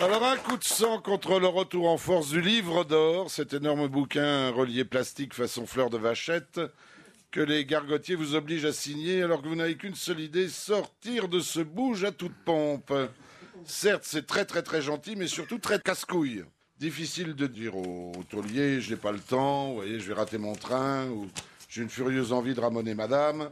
Alors un coup de sang contre le retour en force du livre d'or, cet énorme bouquin relié plastique façon fleur de vachette que les gargotiers vous obligent à signer alors que vous n'avez qu'une seule idée, sortir de ce bouge à toute pompe. Certes, c'est très très très gentil, mais surtout très casse-couille. Difficile de dire au taulier, je n'ai pas le temps, vous voyez, je vais rater mon train, ou j'ai une furieuse envie de ramoner madame,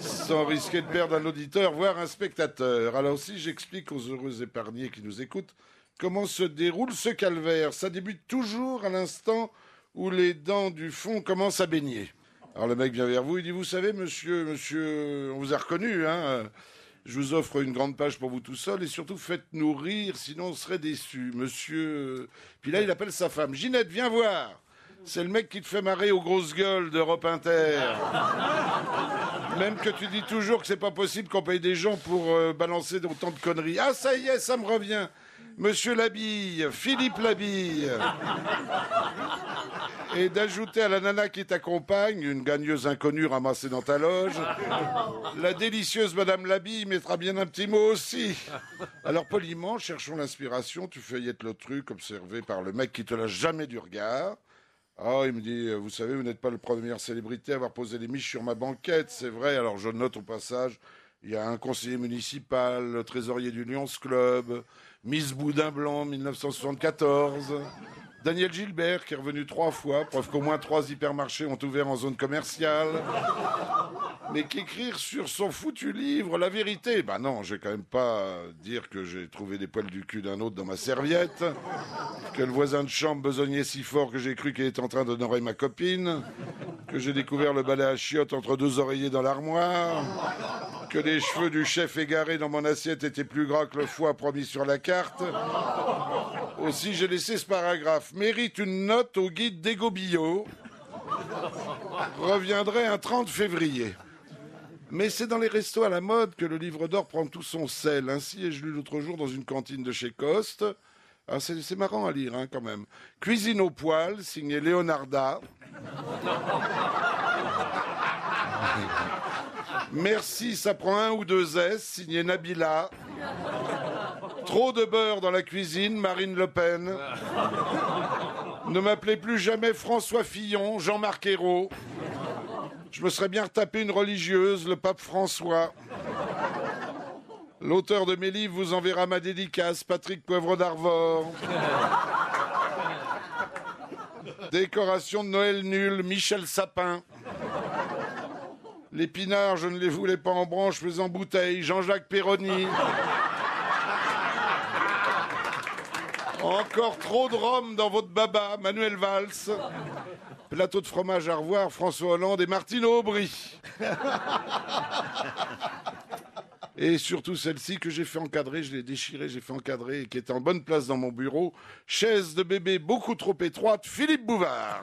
sans risquer de perdre un auditeur, voire un spectateur. Alors si j'explique aux heureux épargnés qui nous écoutent comment se déroule ce calvaire? Ça débute toujours à l'instant où les dents du fond commencent à baigner. Alors le mec vient vers vous, il dit, vous savez, monsieur, monsieur, on vous a reconnu, hein je vous offre une grande page pour vous tout seul et surtout faites-nous rire, sinon on serait déçus. Monsieur. Puis là, il appelle sa femme. Ginette, viens voir. C'est le mec qui te fait marrer aux grosses gueules d'Europe Inter. Même que tu dis toujours que c'est pas possible qu'on paye des gens pour euh, balancer autant de conneries. Ah, ça y est, ça me revient. Monsieur Labille, Philippe Labille. Et d'ajouter à la nana qui t'accompagne, une gagneuse inconnue ramassée dans ta loge, la délicieuse Madame Labille mettra bien un petit mot aussi. Alors poliment, cherchons l'inspiration, tu feuillettes le truc observé par le mec qui te l'a jamais du regard. Ah, il me dit, vous savez, vous n'êtes pas le première célébrité à avoir posé des miches sur ma banquette, c'est vrai. Alors je note au passage, il y a un conseiller municipal, le trésorier du Lions Club, Miss Boudin Blanc 1974. Daniel Gilbert qui est revenu trois fois, preuve qu'au moins trois hypermarchés ont ouvert en zone commerciale. Mais qu'écrire sur son foutu livre la vérité? Bah non, je vais quand même pas dire que j'ai trouvé des poils du cul d'un autre dans ma serviette, que le voisin de chambre besognait si fort que j'ai cru qu'il était en train d'honorer ma copine, que j'ai découvert le balai à chiottes entre deux oreillers dans l'armoire, que les cheveux du chef égaré dans mon assiette étaient plus gras que le foie promis sur la carte. Aussi, j'ai laissé ce paragraphe. Mérite une note au guide Bio. Reviendrai un 30 février. Mais c'est dans les restos à la mode que le livre d'or prend tout son sel. Ainsi ai-je lu l'autre jour dans une cantine de chez Coste. Ah, c'est marrant à lire hein, quand même. Cuisine au poil, signé Leonarda. Merci, ça prend un ou deux S, signé Nabila. Trop de beurre dans la cuisine, Marine Le Pen. Ne m'appelez plus jamais François Fillon, Jean-Marc Ayrault. Je me serais bien retapé une religieuse, le pape François. L'auteur de mes livres vous enverra ma dédicace, Patrick Poivre d'Arvor. Décoration de Noël nul, Michel Sapin. L'épinard, je ne les voulais pas en branche, mais en bouteille, Jean-Jacques Perroni. Encore trop de rhum dans votre baba, Manuel Valls. Plateau de fromage à revoir, François Hollande et Martine Aubry. Et surtout celle-ci que j'ai fait encadrer, je l'ai déchirée, j'ai fait encadrer et qui est en bonne place dans mon bureau. Chaise de bébé beaucoup trop étroite, Philippe Bouvard.